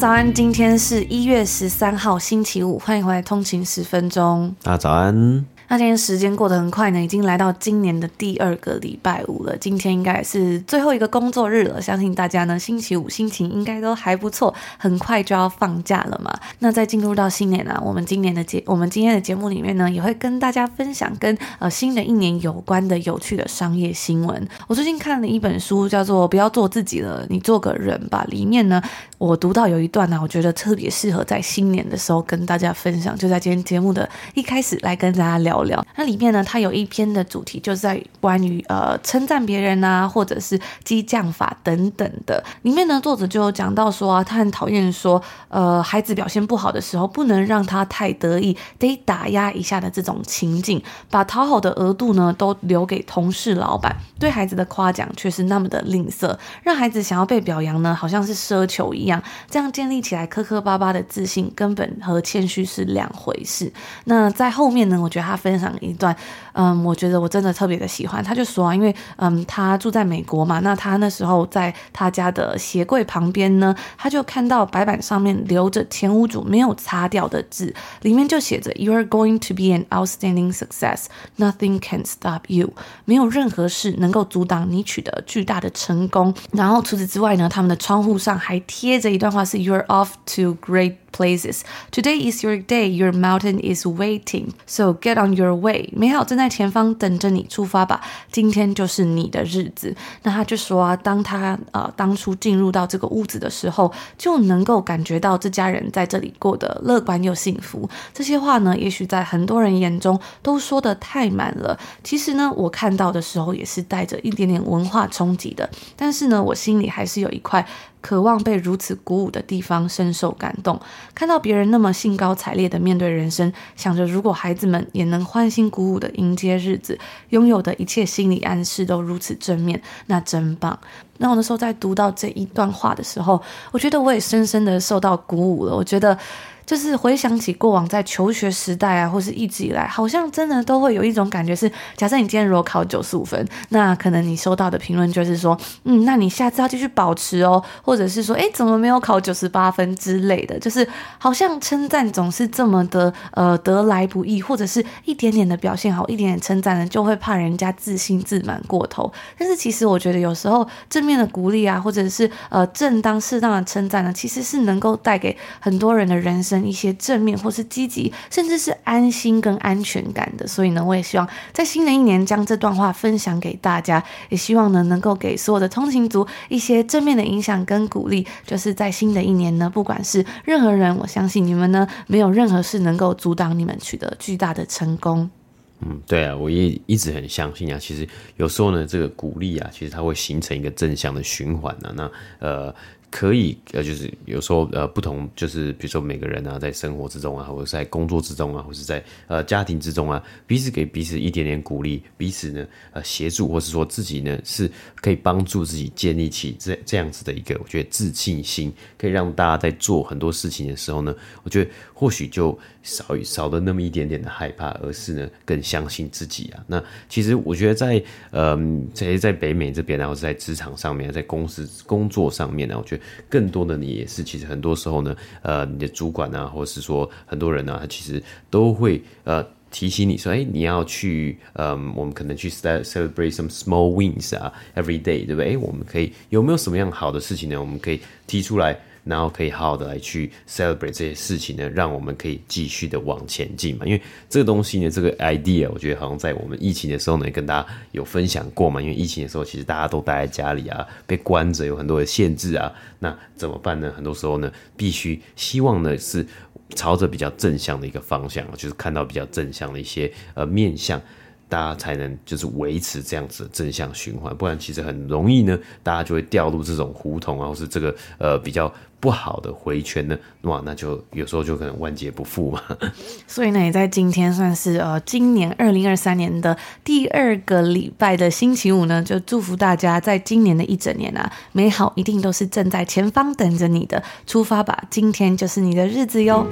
早安，今天是一月十三号星期五，欢迎回来通勤十分钟。大家早安。那今天时间过得很快呢，已经来到今年的第二个礼拜五了。今天应该是最后一个工作日了，相信大家呢星期五心情应该都还不错，很快就要放假了嘛。那在进入到新年啊，我们今年的节，我们今天的节目里面呢，也会跟大家分享跟呃新的一年有关的有趣的商业新闻。我最近看了一本书，叫做《不要做自己了，你做个人吧》。里面呢，我读到有一段呢，我觉得特别适合在新年的时候跟大家分享，就在今天节目的一开始来跟大家聊。那里面呢，它有一篇的主题就是在关于呃称赞别人啊，或者是激将法等等的。里面呢，作者就有讲到说啊，他很讨厌说呃孩子表现不好的时候，不能让他太得意，得打压一下的这种情境，把讨好的额度呢都留给同事、老板，对孩子的夸奖却是那么的吝啬，让孩子想要被表扬呢，好像是奢求一样。这样建立起来磕磕巴巴的自信，根本和谦虚是两回事。那在后面呢，我觉得他分。分享一段，嗯，我觉得我真的特别的喜欢。他就说啊，因为嗯，他住在美国嘛，那他那时候在他家的鞋柜旁边呢，他就看到白板上面留着前屋主没有擦掉的字，里面就写着 “You are going to be an outstanding success. Nothing can stop you.” 没有任何事能够阻挡你取得巨大的成功。然后除此之外呢，他们的窗户上还贴着一段话是 “You're off to great places. Today is your day. Your mountain is waiting. So get on your way.” 美好正在前方等着你，出发吧！今天就是你的日子。那他就说啊，当他呃当初进入到这个屋子的时候，就能够感觉到这家人在这里过得乐观又幸福。这些话呢，也许在很多人眼中都说得太满了。其实呢，我看到的时候也是带着一点点文化冲击的。但是呢，我心里还是有一块。渴望被如此鼓舞的地方，深受感动。看到别人那么兴高采烈的面对人生，想着如果孩子们也能欢欣鼓舞的迎接日子，拥有的一切心理暗示都如此正面，那真棒。那我那时候在读到这一段话的时候，我觉得我也深深的受到鼓舞了。我觉得。就是回想起过往在求学时代啊，或是一直以来，好像真的都会有一种感觉是：假设你今天如果考九十五分，那可能你收到的评论就是说，嗯，那你下次要继续保持哦，或者是说，诶，怎么没有考九十八分之类的，就是好像称赞总是这么的呃得来不易，或者是一点点的表现好，一点点称赞呢，就会怕人家自信自满过头。但是其实我觉得有时候正面的鼓励啊，或者是呃正当适当的称赞呢，其实是能够带给很多人的人生。一些正面或是积极，甚至是安心跟安全感的，所以呢，我也希望在新的一年将这段话分享给大家，也希望呢能够给所有的通勤族一些正面的影响跟鼓励。就是在新的一年呢，不管是任何人，我相信你们呢没有任何事能够阻挡你们取得巨大的成功。嗯，对啊，我也一直很相信啊。其实有时候呢，这个鼓励啊，其实它会形成一个正向的循环啊。那呃。可以，呃，就是有时候，呃，不同，就是比如说每个人啊，在生活之中啊，或者在工作之中啊，或者在呃家庭之中啊，彼此给彼此一点点鼓励，彼此呢，呃，协助，或是说自己呢，是可以帮助自己建立起这这样子的一个，我觉得自信心，可以让大家在做很多事情的时候呢，我觉得或许就少少了那么一点点的害怕，而是呢，更相信自己啊。那其实我觉得在，嗯、呃，在北美这边然后在职场上面，在公司工作上面呢，我觉得。更多的你也是，其实很多时候呢，呃，你的主管啊，或是说很多人、啊，他其实都会呃提醒你说，哎，你要去，嗯，我们可能去 celebrate some small wins 啊，every day，对不对？哎，我们可以有没有什么样好的事情呢？我们可以提出来。然后可以好好的来去 celebrate 这些事情呢，让我们可以继续的往前进嘛。因为这个东西呢，这个 idea，我觉得好像在我们疫情的时候呢，跟大家有分享过嘛。因为疫情的时候，其实大家都待在家里啊，被关着，有很多的限制啊。那怎么办呢？很多时候呢，必须希望呢是朝着比较正向的一个方向，就是看到比较正向的一些呃面向。大家才能就是维持这样子的正向循环，不然其实很容易呢，大家就会掉入这种胡同啊，或是这个呃比较不好的回圈呢，哇，那就有时候就可能万劫不复嘛。所以呢，也在今天算是呃今年二零二三年的第二个礼拜的星期五呢，就祝福大家在今年的一整年啊，美好一定都是正在前方等着你的，出发吧，今天就是你的日子哟。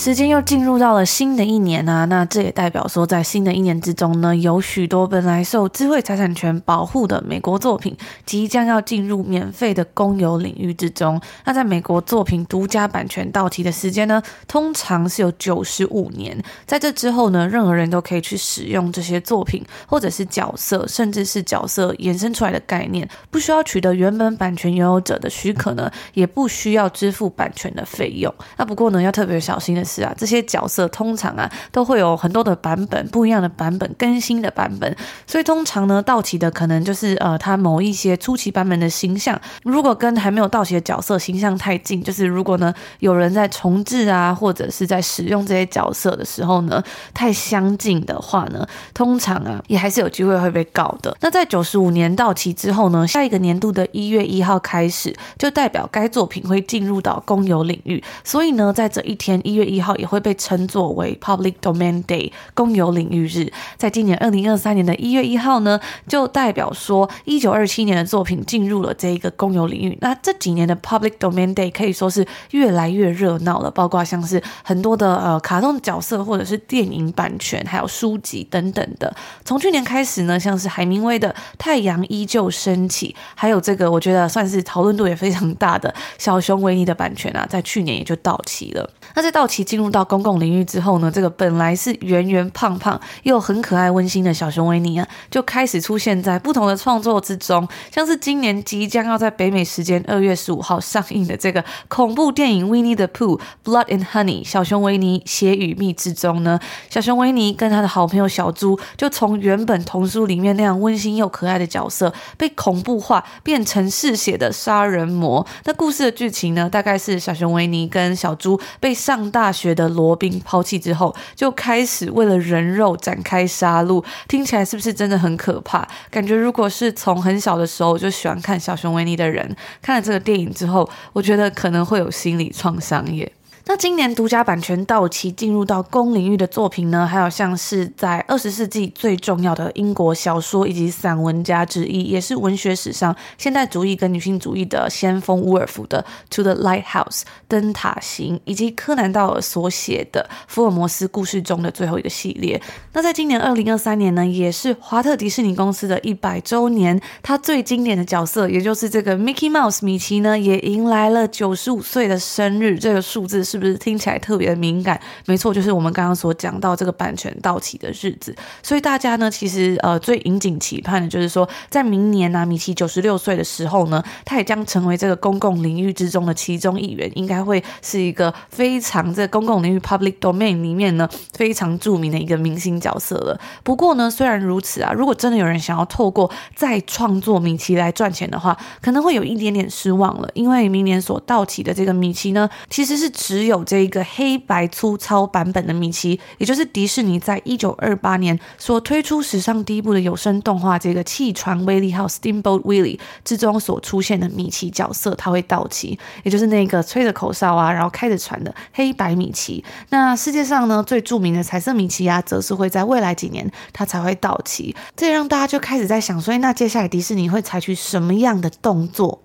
时间又进入到了新的一年啊，那这也代表说，在新的一年之中呢，有许多本来受智慧财产权保护的美国作品，即将要进入免费的公有领域之中。那在美国作品独家版权到期的时间呢，通常是有九十五年。在这之后呢，任何人都可以去使用这些作品，或者是角色，甚至是角色衍生出来的概念，不需要取得原本版权拥有者的许可呢，也不需要支付版权的费用。那不过呢，要特别小心的是。啊，这些角色通常啊都会有很多的版本，不一样的版本，更新的版本，所以通常呢到期的可能就是呃他某一些初期版本的形象，如果跟还没有到期的角色形象太近，就是如果呢有人在重置啊或者是在使用这些角色的时候呢太相近的话呢，通常啊也还是有机会会被告的。那在九十五年到期之后呢，下一个年度的一月一号开始，就代表该作品会进入到公有领域，所以呢在这一天一月一号也会被称作为 Public Domain Day 公有领域日，在今年二零二三年的一月一号呢，就代表说一九二七年的作品进入了这一个公有领域。那这几年的 Public Domain Day 可以说是越来越热闹了，包括像是很多的呃卡通角色或者是电影版权，还有书籍等等的。从去年开始呢，像是海明威的《太阳依旧升起》，还有这个我觉得算是讨论度也非常大的小熊维尼的版权啊，在去年也就到期了。那在到期进入到公共领域之后呢，这个本来是圆圆胖胖又很可爱温馨的小熊维尼啊，就开始出现在不同的创作之中，像是今年即将要在北美时间二月十五号上映的这个恐怖电影《Winnie the Pooh Blood and Honey》小熊维尼血与蜜之中呢，小熊维尼跟他的好朋友小猪就从原本童书里面那样温馨又可爱的角色，被恐怖化变成嗜血的杀人魔。那故事的剧情呢，大概是小熊维尼跟小猪被上大觉得罗宾抛弃之后，就开始为了人肉展开杀戮。听起来是不是真的很可怕？感觉如果是从很小的时候就喜欢看小熊维尼的人，看了这个电影之后，我觉得可能会有心理创伤耶。那今年独家版权到期进入到公领域的作品呢，还有像是在二十世纪最重要的英国小说以及散文家之一，也是文学史上现代主义跟女性主义的先锋伍尔夫的《To the Lighthouse》灯塔行，以及柯南道尔所写的《福尔摩斯故事》中的最后一个系列。那在今年二零二三年呢，也是华特迪士尼公司的一百周年，它最经典的角色，也就是这个 Mickey Mouse 米奇呢，也迎来了九十五岁的生日。这个数字是。是不是听起来特别的敏感？没错，就是我们刚刚所讲到这个版权到期的日子。所以大家呢，其实呃最引颈期盼的就是说，在明年呢、啊，米奇九十六岁的时候呢，他也将成为这个公共领域之中的其中一员，应该会是一个非常在公共领域 public domain 里面呢非常著名的一个明星角色了。不过呢，虽然如此啊，如果真的有人想要透过再创作米奇来赚钱的话，可能会有一点点失望了，因为明年所到期的这个米奇呢，其实是只有有这一个黑白粗糙版本的米奇，也就是迪士尼在一九二八年所推出史上第一部的有声动画《这个汽船威利号》（Steamboat Willie） 之中所出现的米奇角色，它会到期，也就是那个吹着口哨啊，然后开着船的黑白米奇。那世界上呢，最著名的彩色米奇啊，则是会在未来几年它才会到期。这也让大家就开始在想，所以那接下来迪士尼会采取什么样的动作？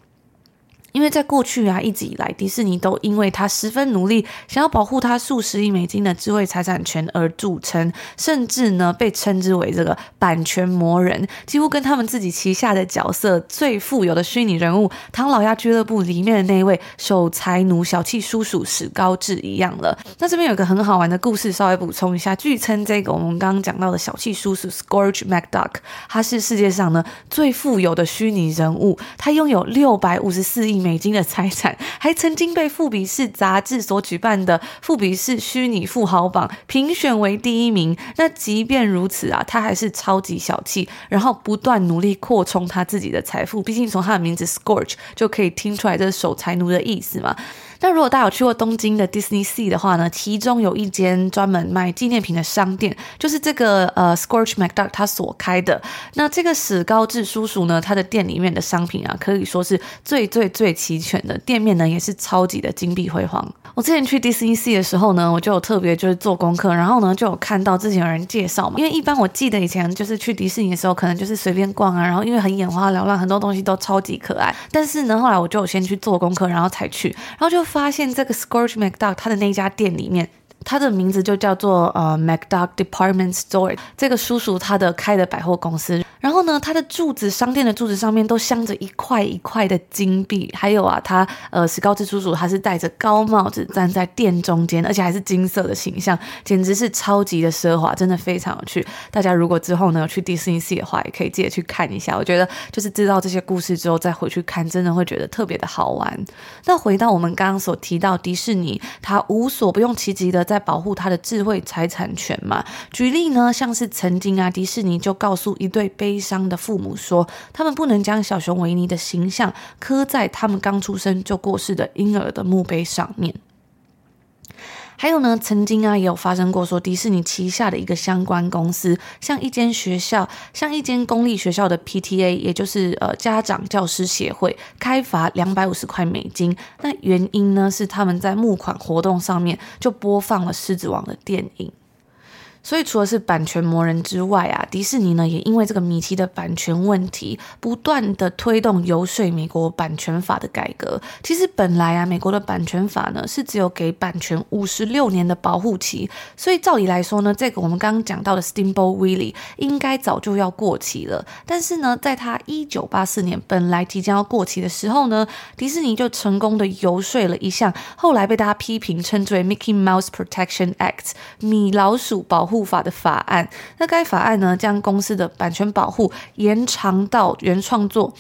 因为在过去啊，一直以来，迪士尼都因为他十分努力，想要保护他数十亿美金的智慧财产权而著称，甚至呢被称之为这个版权魔人，几乎跟他们自己旗下的角色最富有的虚拟人物《唐老鸭俱乐部》里面的那一位守财奴小气叔叔史高治一样了。那这边有个很好玩的故事，稍微补充一下，据称这个我们刚刚讲到的小气叔叔 Scrooge McDuck，他是世界上呢最富有的虚拟人物，他拥有六百五十四亿。美金的财产，还曾经被富比士杂志所举办的富比士虚拟富豪榜评选为第一名。那即便如此啊，他还是超级小气，然后不断努力扩充他自己的财富。毕竟从他的名字 Scorch 就可以听出来这是守财奴的意思嘛。那如果大家有去过东京的 Disney Sea 的话呢，其中有一间专门卖纪念品的商店，就是这个呃 Scrooge McDuck 他所开的。那这个史高治叔叔呢，他的店里面的商品啊，可以说是最最最齐全的，店面呢也是超级的金碧辉煌。我之前去 Disney Sea 的时候呢，我就有特别就是做功课，然后呢就有看到之前有人介绍嘛，因为一般我记得以前就是去迪士尼的时候，可能就是随便逛啊，然后因为很眼花缭乱，很多东西都超级可爱。但是呢，后来我就有先去做功课，然后才去，然后就。发现这个 Scorch McDuck 他的那家店里面。他的名字就叫做呃 McDuck Department Store，这个叔叔他的开的百货公司。然后呢，他的柱子商店的柱子上面都镶着一块一块的金币。还有啊，他呃史高治叔叔他是戴着高帽子站在店中间，而且还是金色的形象，简直是超级的奢华，真的非常有趣。大家如果之后呢去迪士尼 s 的话，也可以记得去看一下。我觉得就是知道这些故事之后再回去看，真的会觉得特别的好玩。那回到我们刚刚所提到迪士尼，他无所不用其极的在。在保护他的智慧财产权嘛？举例呢，像是曾经啊，迪士尼就告诉一对悲伤的父母说，他们不能将小熊维尼的形象刻在他们刚出生就过世的婴儿的墓碑上面。还有呢，曾经啊也有发生过，说迪士尼旗下的一个相关公司，像一间学校，像一间公立学校的 PTA，也就是呃家长教师协会，开罚两百五十块美金。那原因呢是他们在募款活动上面就播放了《狮子王》的电影。所以，除了是版权魔人之外啊，迪士尼呢也因为这个米奇的版权问题，不断的推动游说美国版权法的改革。其实本来啊，美国的版权法呢是只有给版权五十六年的保护期，所以照理来说呢，这个我们刚刚讲到的 Steamboat Willie 应该早就要过期了。但是呢，在他一九八四年本来即将要过期的时候呢，迪士尼就成功的游说了一项，后来被大家批评称之为 Mickey Mouse Protection Act 米老鼠保护。护法的法案，那该法案呢，将公司的版权保护延长到原创作。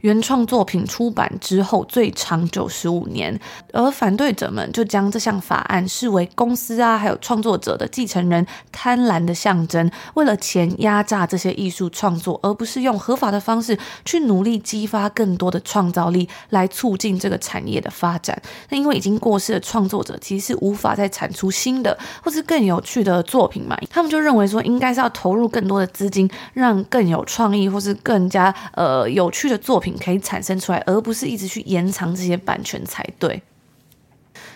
原创作品出版之后最长九十五年，而反对者们就将这项法案视为公司啊，还有创作者的继承人贪婪的象征，为了钱压榨这些艺术创作，而不是用合法的方式去努力激发更多的创造力，来促进这个产业的发展。那因为已经过世的创作者其实是无法再产出新的或是更有趣的作品嘛，他们就认为说应该是要投入更多的资金，让更有创意或是更加呃有趣的作品。可以产生出来，而不是一直去延长这些版权才对。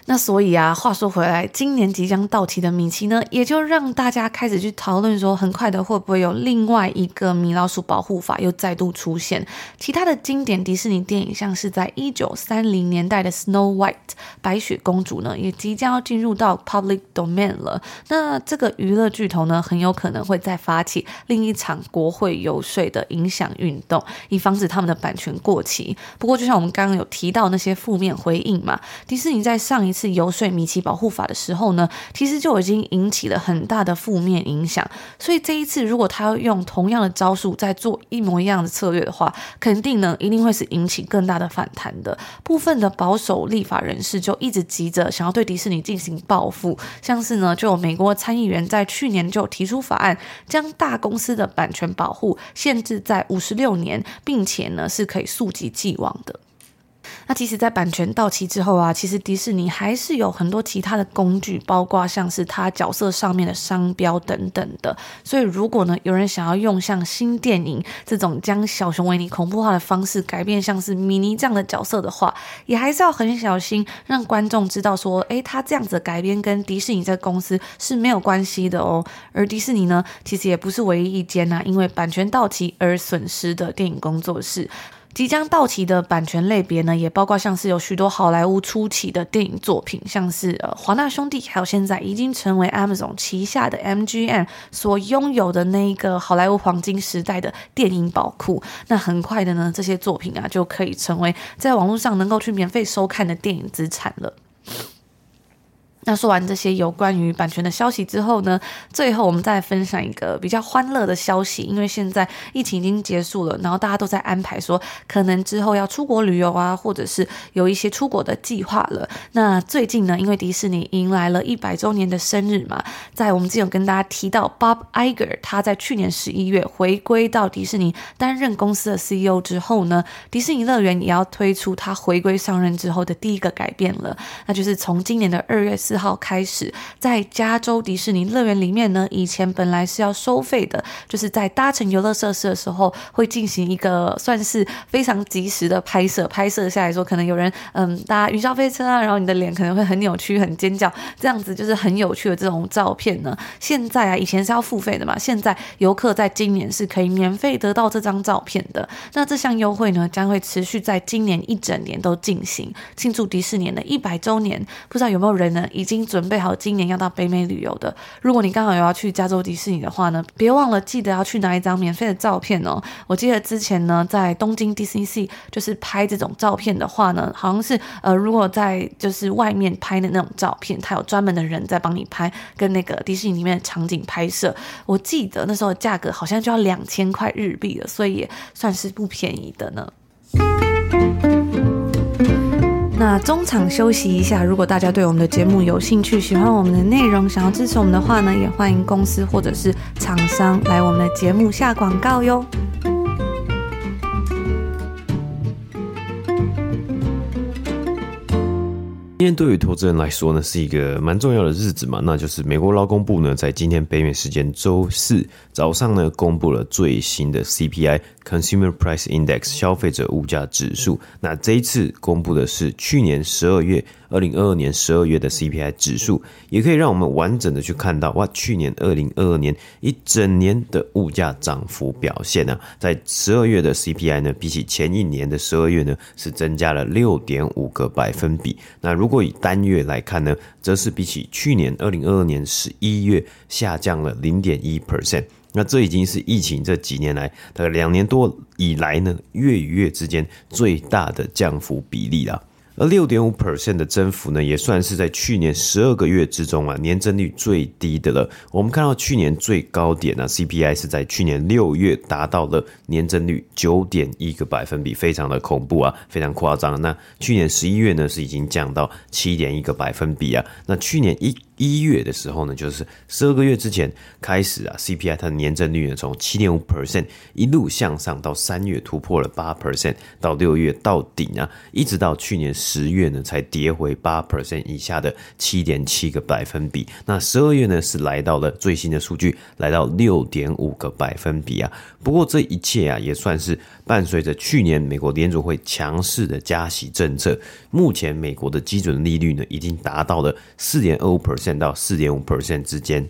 那所以啊，话说回来，今年即将到期的米奇呢，也就让大家开始去讨论说，很快的会不会有另外一个米老鼠保护法又再度出现？其他的经典迪士尼电影，像是在一九三零年代的《Snow White》白雪公主呢，也即将要进入到 Public Domain 了。那这个娱乐巨头呢，很有可能会再发起另一场国会游说的影响运动，以防止他们的版权过期。不过，就像我们刚刚有提到那些负面回应嘛，迪士尼在上一次游说米奇保护法的时候呢，其实就已经引起了很大的负面影响。所以这一次，如果他要用同样的招数再做一模一样的策略的话，肯定呢一定会是引起更大的反弹的。部分的保守立法人士就一直急着想要对迪士尼进行报复，像是呢，就有美国参议员在去年就提出法案，将大公司的版权保护限制在五十六年，并且呢是可以溯及既往的。那其实，在版权到期之后啊，其实迪士尼还是有很多其他的工具，包括像是它角色上面的商标等等的。所以，如果呢有人想要用像新电影这种将小熊维尼恐怖化的方式改变像是米妮这样的角色的话，也还是要很小心，让观众知道说，诶，他这样子改编跟迪士尼这个公司是没有关系的哦。而迪士尼呢，其实也不是唯一一间啊，因为版权到期而损失的电影工作室。即将到期的版权类别呢，也包括像是有许多好莱坞初期的电影作品，像是呃华纳兄弟，还有现在已经成为 Amazon 旗下的 MGM 所拥有的那一个好莱坞黄金时代的电影宝库。那很快的呢，这些作品啊就可以成为在网络上能够去免费收看的电影资产了。那说完这些有关于版权的消息之后呢，最后我们再分享一个比较欢乐的消息，因为现在疫情已经结束了，然后大家都在安排说可能之后要出国旅游啊，或者是有一些出国的计划了。那最近呢，因为迪士尼迎来了一百周年的生日嘛，在我们之前有跟大家提到，Bob Iger 他在去年十一月回归到迪士尼担任公司的 CEO 之后呢，迪士尼乐园也要推出他回归上任之后的第一个改变了，那就是从今年的二月四号开始，在加州迪士尼乐园里面呢，以前本来是要收费的，就是在搭乘游乐设施的时候，会进行一个算是非常及时的拍摄，拍摄下来说，可能有人嗯搭云霄飞车啊，然后你的脸可能会很扭曲、很尖叫，这样子就是很有趣的这种照片呢。现在啊，以前是要付费的嘛，现在游客在今年是可以免费得到这张照片的。那这项优惠呢，将会持续在今年一整年都进行，庆祝迪士尼的一百周年。不知道有没有人呢？已经准备好今年要到北美旅游的，如果你刚好有要去加州迪士尼的话呢，别忘了记得要去拿一张免费的照片哦。我记得之前呢，在东京 DCC 就是拍这种照片的话呢，好像是呃，如果在就是外面拍的那种照片，他有专门的人在帮你拍，跟那个迪士尼里面的场景拍摄。我记得那时候价格好像就要两千块日币了，所以也算是不便宜的呢。那中场休息一下，如果大家对我们的节目有兴趣，喜欢我们的内容，想要支持我们的话呢，也欢迎公司或者是厂商来我们的节目下广告哟。今天对于投资人来说呢，是一个蛮重要的日子嘛，那就是美国劳工部呢，在今天北美时间周四早上呢，公布了最新的 CPI（Consumer Price Index，消费者物价指数）。那这一次公布的是去年十二月。二零二二年十二月的 CPI 指数，也可以让我们完整的去看到哇，去年二零二二年一整年的物价涨幅表现呢，在十二月的 CPI 呢，比起前一年的十二月呢，是增加了六点五个百分比。那如果以单月来看呢，则是比起去年二零二二年十一月下降了零点一 percent。那这已经是疫情这几年来大概两年多以来呢，月与月之间最大的降幅比例了。而六点五 percent 的增幅呢，也算是在去年十二个月之中啊，年增率最低的了。我们看到去年最高点呢，CPI 是在去年六月达到了年增率九点一个百分比，非常的恐怖啊，非常夸张。那去年十一月呢，是已经降到七点一个百分比啊。那去年一一月的时候呢，就是十二个月之前开始啊，CPI 它的年增率呢，从七点五 percent 一路向上，到三月突破了八 percent，到六月到顶啊，一直到去年十月呢，才跌回八 percent 以下的七点七个百分比。那十二月呢，是来到了最新的数据，来到六点五个百分比啊。不过这一切啊，也算是伴随着去年美国联储会强势的加息政策。目前美国的基准利率呢，已经达到了四点二五 percent。到四点五 percent 之间，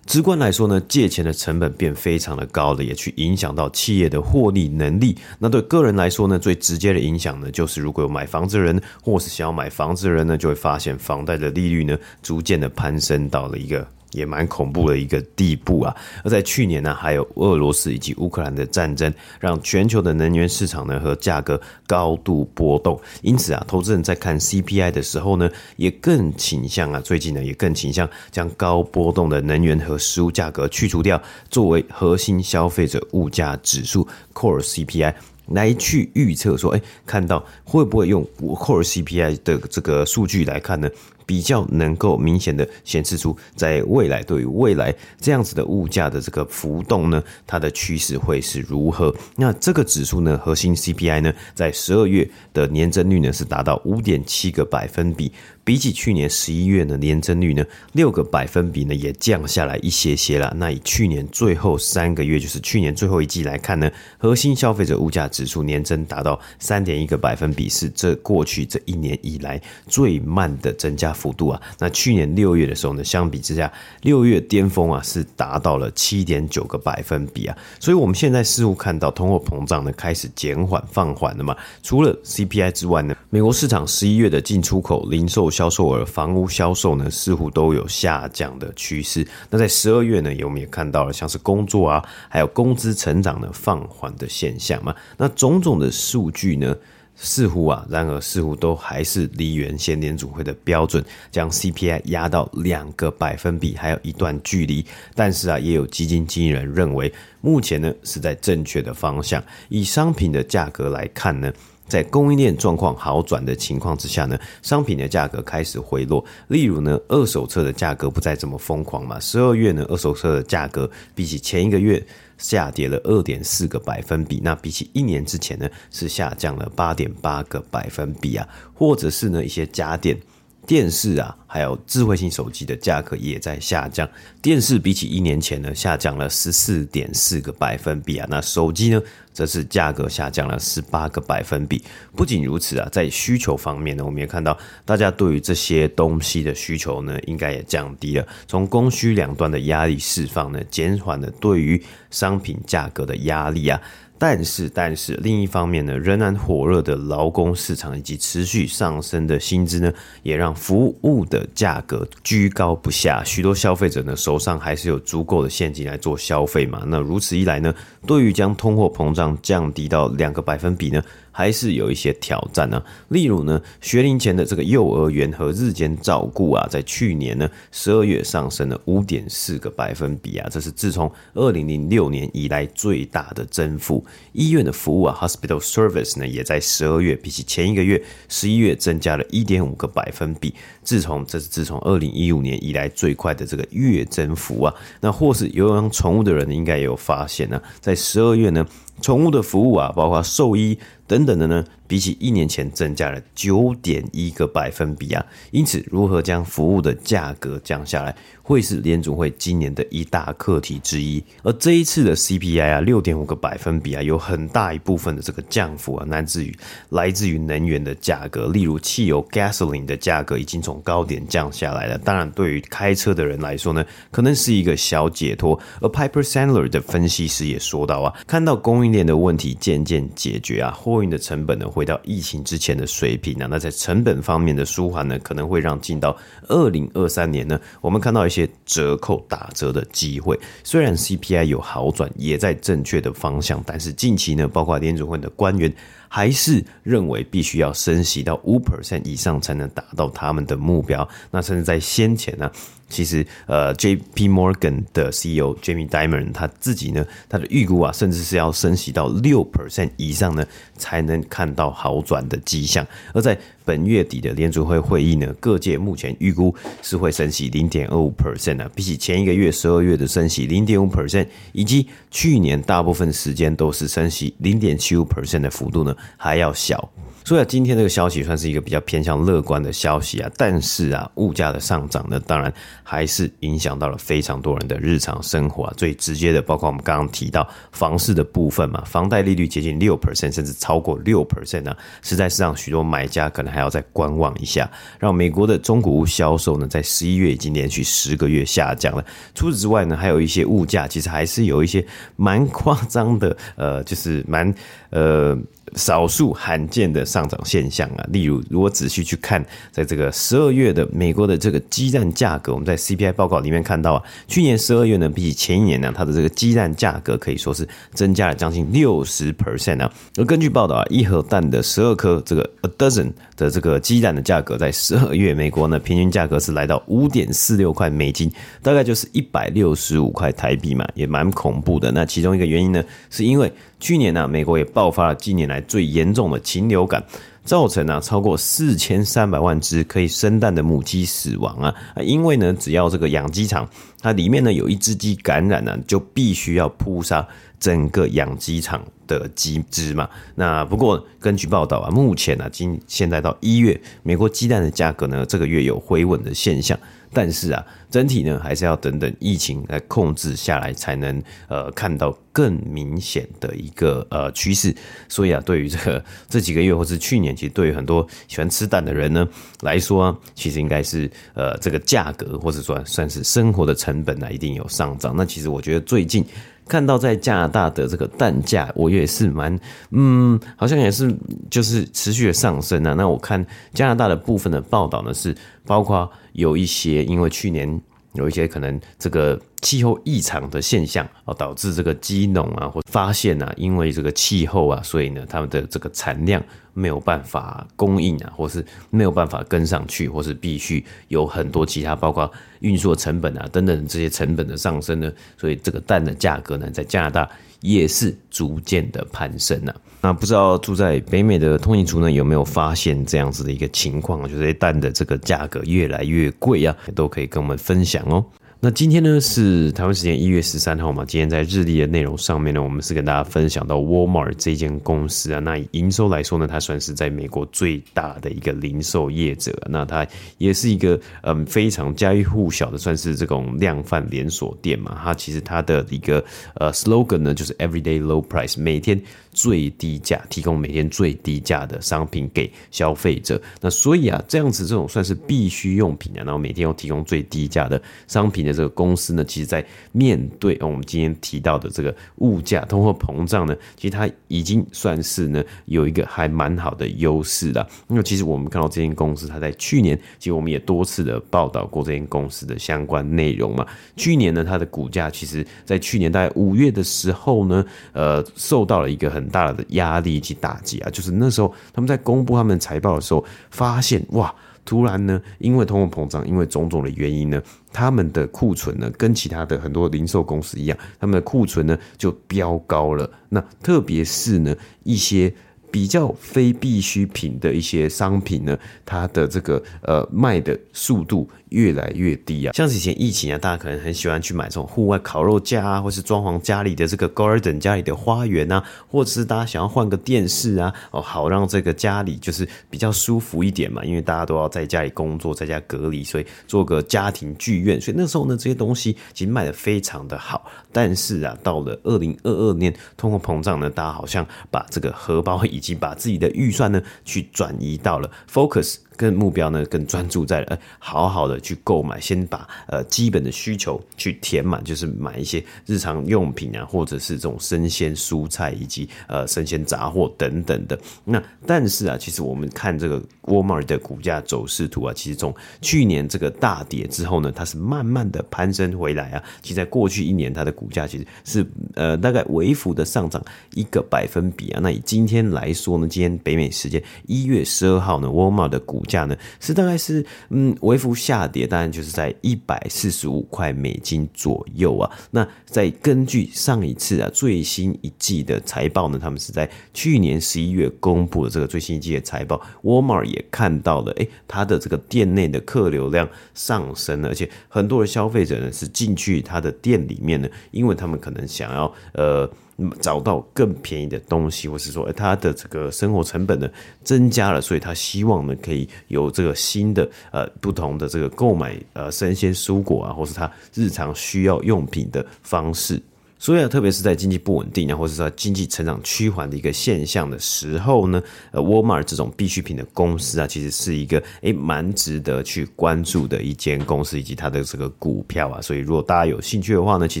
直观来说呢，借钱的成本变非常的高了，也去影响到企业的获利能力。那对个人来说呢，最直接的影响呢，就是如果有买房子的人，或是想要买房子的人呢，就会发现房贷的利率呢，逐渐的攀升到了一个。也蛮恐怖的一个地步啊！而在去年呢，还有俄罗斯以及乌克兰的战争，让全球的能源市场呢和价格高度波动。因此啊，投资人在看 CPI 的时候呢，也更倾向啊，最近呢也更倾向将高波动的能源和食物价格去除掉，作为核心消费者物价指数 Core CPI 来去预测说，哎，看到会不会用 Core CPI 的这个数据来看呢？比较能够明显的显示出，在未来对于未来这样子的物价的这个浮动呢，它的趋势会是如何？那这个指数呢，核心 CPI 呢，在十二月的年增率呢是达到五点七个百分比，比起去年十一月的年增率呢六个百分比呢也降下来一些些了。那以去年最后三个月，就是去年最后一季来看呢，核心消费者物价指数年增达到三点一个百分比，是这过去这一年以来最慢的增加幅度啊。那去年六月的时候呢，相比之下，六月巅峰啊是达到了七点九个百分比啊。所以我们现在似乎看到通货膨胀呢开始减缓放缓了嘛。除了 CPI 之外呢，美国市场十一月的进出口、零售销售额、房屋销售呢似乎都有下降的趋势。那在十二月呢，我们也看到了像是工作啊，还有工资成长呢放缓的现象嘛。那种种的数据呢，似乎啊，然而似乎都还是离原先联准会的标准，将 CPI 压到两个百分比还有一段距离。但是啊，也有基金经理人认为，目前呢是在正确的方向。以商品的价格来看呢，在供应链状况好转的情况之下呢，商品的价格开始回落。例如呢，二手车的价格不再这么疯狂嘛。十二月呢，二手车的价格比起前一个月。下跌了二点四个百分比，那比起一年之前呢，是下降了八点八个百分比啊，或者是呢一些家电。电视啊，还有智慧型手机的价格也在下降。电视比起一年前呢，下降了十四点四个百分比啊。那手机呢，则是价格下降了十八个百分比。不仅如此啊，在需求方面呢，我们也看到大家对于这些东西的需求呢，应该也降低了。从供需两端的压力释放呢，减缓了对于商品价格的压力啊。但是，但是另一方面呢，仍然火热的劳工市场以及持续上升的薪资呢，也让服务的价格居高不下。许多消费者呢，手上还是有足够的现金来做消费嘛。那如此一来呢，对于将通货膨胀降低到两个百分比呢，还是有一些挑战呢、例如呢，学龄前的这个幼儿园和日间照顾啊，在去年呢十二月上升了五点四个百分比啊，这是自从二零零六年以来最大的增幅。医院的服务啊，hospital service 呢，也在十二月比起前一个月十一月增加了一点五个百分比。自从这是自从二零一五年以来最快的这个月增幅啊。那或是有养宠物的人应该也有发现呢、在十二月呢。宠物的服务啊，包括兽医等等的呢，比起一年前增加了九点一个百分比啊。因此，如何将服务的价格降下来，会是联准会今年的一大课题之一。而这一次的 CPI 啊，六点五个百分比啊，有很大一部分的这个降幅啊，来自于来自于能源的价格，例如汽油 gasoline 的价格已经从高点降下来了。当然，对于开车的人来说呢，可能是一个小解脱。而 Piper Sandler 的分析师也说到啊，看到公运链的问题渐渐解决啊，货运的成本呢回到疫情之前的水平啊，那在成本方面的舒缓呢，可能会让进到二零二三年呢，我们看到一些折扣打折的机会。虽然 CPI 有好转，也在正确的方向，但是近期呢，包括联准会的官员还是认为必须要升息到五 percent 以上才能达到他们的目标。那甚至在先前呢。其实，呃，J.P. Morgan 的 CEO Jamie Dimon 他自己呢，他的预估啊，甚至是要升息到六 percent 以上呢，才能看到好转的迹象。而在本月底的联储会会议呢，各界目前预估是会升息零点二五 percent 啊，比起前一个月十二月的升息零点五 percent，以及去年大部分时间都是升息零点七五 percent 的幅度呢，还要小。所以啊，今天这个消息算是一个比较偏向乐观的消息啊，但是啊，物价的上涨呢，当然还是影响到了非常多人的日常生活啊。最直接的，包括我们刚刚提到房市的部分嘛，房贷利率接近六 percent，甚至超过六 percent 呢，实在是让许多买家可能还要再观望一下。让美国的中古屋销售呢，在十一月已经连续十个月下降了。除此之外呢，还有一些物价其实还是有一些蛮夸张的，呃，就是蛮呃。少数罕见的上涨现象啊，例如，如果仔细去看，在这个十二月的美国的这个鸡蛋价格，我们在 CPI 报告里面看到啊，去年十二月呢，比起前一年呢，它的这个鸡蛋价格可以说是增加了将近六十 percent 啊。而根据报道啊，一盒蛋的十二颗这个 a dozen 的这个鸡蛋的价格，在十二月美国呢，平均价格是来到五点四六块美金，大概就是一百六十五块台币嘛，也蛮恐怖的。那其中一个原因呢，是因为去年呢、美国也爆发了近年来最严重的禽流感，造成啊超过四千三百万只可以生蛋的母鸡死亡啊！因为呢，只要这个养鸡场它里面呢有一只鸡感染呢、就必须要扑杀整个养鸡场的鸡只嘛。那不过根据报道啊，目前、啊，今现在到一月，美国鸡蛋的价格呢，这个月有回稳的现象。但是啊，整体呢还是要等等疫情来控制下来，才能呃看到更明显的一个呃趋势。所以啊，对于这个这几个月或是去年，其实对于很多喜欢吃蛋的人呢来说啊，其实应该是呃这个价格或者说算是生活的成本呢，一定有上涨。那其实我觉得最近。看到在加拿大的这个蛋价，我也是蛮，嗯，好像也是就是持续的上升啊。那我看加拿大的部分的报道呢，是包括有一些因为去年。有一些可能这个气候异常的现象哦，导致这个鸡农啊，或发现啊，因为这个气候啊，所以呢，他们的这个产量没有办法供应啊，或是没有办法跟上去，或是必须有很多其他，包括运输的成本啊等等这些成本的上升呢，所以这个蛋的价格呢，在加拿大也是逐渐的攀升啊。那不知道住在北美的通勤族呢，有没有发现这样子的一个情况？就是蛋的这个价格越来越贵啊，都可以跟我们分享哦。那今天呢是台湾时间一月十三号嘛？今天在日历的内容上面呢，我们是跟大家分享到 Walmart 这间公司啊。那以营收来说呢，它算是在美国最大的一个零售业者。那它也是一个嗯非常家喻户晓的，算是这种量贩连锁店嘛。它其实它的一个呃 slogan 呢，就是 Everyday Low Price，每天最低价，提供每天最低价的商品给消费者。那所以啊，这样子这种算是必需用品啊，然后每天要提供最低价的商品的。这个公司呢，其实，在面对我们今天提到的这个物价通货膨胀呢，其实它已经算是呢有一个还蛮好的优势了。因为其实我们看到这间公司，它在去年，其实我们也多次的报道过这间公司的相关内容嘛。去年呢，它的股价其实，在去年大概五月的时候呢，呃，受到了一个很大的压力以及打击啊，就是那时候他们在公布他们财报的时候，发现哇。突然呢，因为通货膨胀，因为种种的原因呢，他们的库存呢，跟其他的很多零售公司一样，他们的库存呢就飙高了。那特别是呢，一些。比较非必需品的一些商品呢，它的这个呃卖的速度越来越低啊。像是以前疫情啊，大家可能很喜欢去买这种户外烤肉架啊，或是装潢家里的这个 garden 家里的花园啊，或者是大家想要换个电视啊，哦，好让这个家里就是比较舒服一点嘛。因为大家都要在家里工作，在家隔离，所以做个家庭剧院。所以那时候呢，这些东西其实卖的非常的好。但是啊，到了二零二二年，通货膨胀呢，大家好像把这个荷包 以及把自己的预算呢，去转移到了 focus。跟目标呢，更专注在呃，好好的去购买，先把呃基本的需求去填满，就是买一些日常用品啊，或者是这种生鲜蔬菜以及呃生鲜杂货等等的。那但是啊，其实我们看这个 Walmart 的股价走势图啊，其实从去年这个大跌之后呢，它是慢慢的攀升回来啊。其实在过去一年，它的股价其实是呃大概微幅的上涨一个百分比啊。那以今天来说呢，今天北美时间一月十二号呢，Walmart 的股价呢是大概是嗯微幅下跌，当然就是在一百四十五块美金左右啊。那在根据上一次啊最新一季的财报呢，他们是在去年十一月公布的这个最新一季的财报，Walmart 也看到了，诶，它的这个店内的客流量上升了，而且很多的消费者呢是进去他的店里面呢，因为他们可能想要呃。那么找到更便宜的东西，或是说他的这个生活成本呢增加了，所以他希望呢可以有这个新的呃不同的这个购买呃生鲜蔬果啊，或是他日常需要用品的方式。所以啊，特别是在经济不稳定啊，或者说经济成长趋缓的一个现象的时候呢，呃，Walmart 这种必需品的公司啊，其实是一个诶蛮值得去关注的一间公司，以及它的这个股票啊。所以如果大家有兴趣的话呢，其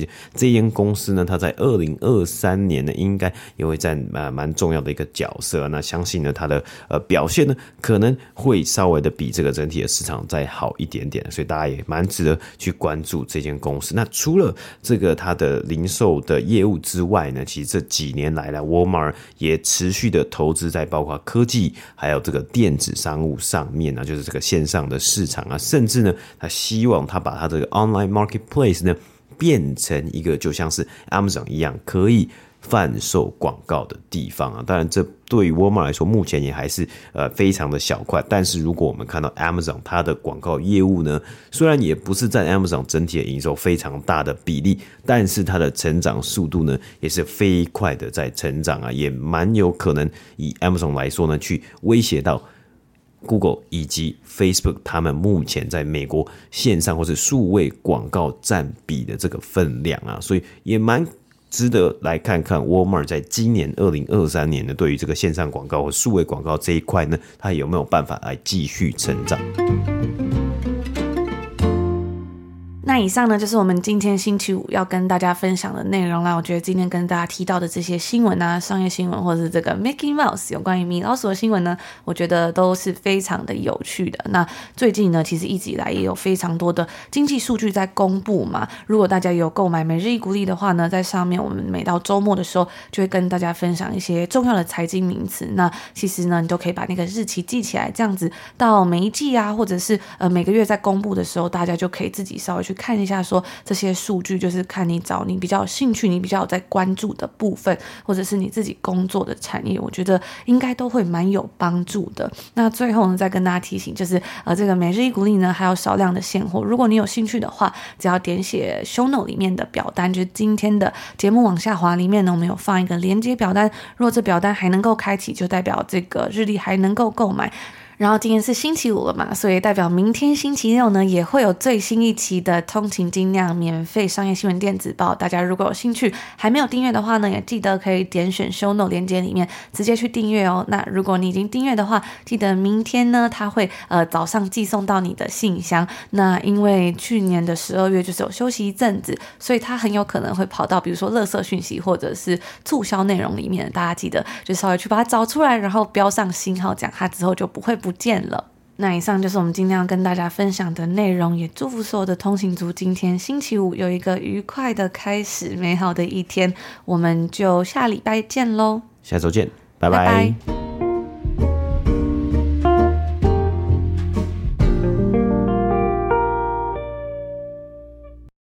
实这间公司呢，它在二零二三年呢，应该也会占蛮蛮重要的一个角色。那相信呢，它的呃表现呢，可能会稍微的比这个整体的市场再好一点点。所以大家也蛮值得去关注这间公司。那除了这个它的零售，的业务之外呢，其实这几年来呢，Walmart 也持续的投资在包括科技，还有这个电子商务上面啊，就是这个线上的市场啊，甚至呢，他希望他把他这个 online marketplace 呢变成一个就像是 Amazon 一样可以。贩售广告的地方啊。当然，这对于沃尔玛来说，目前也还是呃非常的小块。但是，如果我们看到 Amazon 它的广告业务呢，虽然也不是占 Amazon 整体的营收非常大的比例，但是它的成长速度呢，也是飞快的在成长啊，也蛮有可能以 Amazon 来说呢，去威胁到。Google 以及 Facebook，他们目前在美国线上或是数位广告占比的这个分量啊，所以也蛮值得来看看沃尔玛在今年二零二三年呢，对于这个线上广告和数位广告这一块呢，它有没有办法来继续成长？那以上呢，就是我们今天星期五要跟大家分享的内容啦。我觉得今天跟大家提到的这些新闻啊，商业新闻或者是这个 Mickey Mouse 有关于米老鼠的新闻呢，我觉得都是非常的有趣的。那最近呢，其实一直以来也有非常多的经济数据在公布嘛。如果大家有购买每日一股利的话呢，在上面我们每到周末的时候就会跟大家分享一些重要的财经名词。那其实呢，你都可以把那个日期记起来，这样子到每一季啊，或者是呃每个月在公布的时候，大家就可以自己稍微去看。看一下，说这些数据就是看你找你比较有兴趣、你比较在关注的部分，或者是你自己工作的产业，我觉得应该都会蛮有帮助的。那最后呢，再跟大家提醒，就是呃，这个每日一股利呢还有少量的现货，如果你有兴趣的话，只要点写 show note 里面的表单，就是今天的节目往下滑里面呢，我们有放一个连接表单，如果这表单还能够开启，就代表这个日历还能够购买。然后今天是星期五了嘛，所以代表明天星期六呢，也会有最新一期的通勤精酿免费商业新闻电子报。大家如果有兴趣，还没有订阅的话呢，也记得可以点选 show No 链接里面直接去订阅哦。那如果你已经订阅的话，记得明天呢，它会呃早上寄送到你的信箱。那因为去年的十二月就是有休息一阵子，所以它很有可能会跑到比如说垃圾讯息或者是促销内容里面。大家记得就稍微去把它找出来，然后标上星号，讲它之后就不会。不见了。那以上就是我们今天要跟大家分享的内容，也祝福所有的通行族今天星期五有一个愉快的开始，美好的一天。我们就下礼拜见喽，下周见，拜拜。拜拜。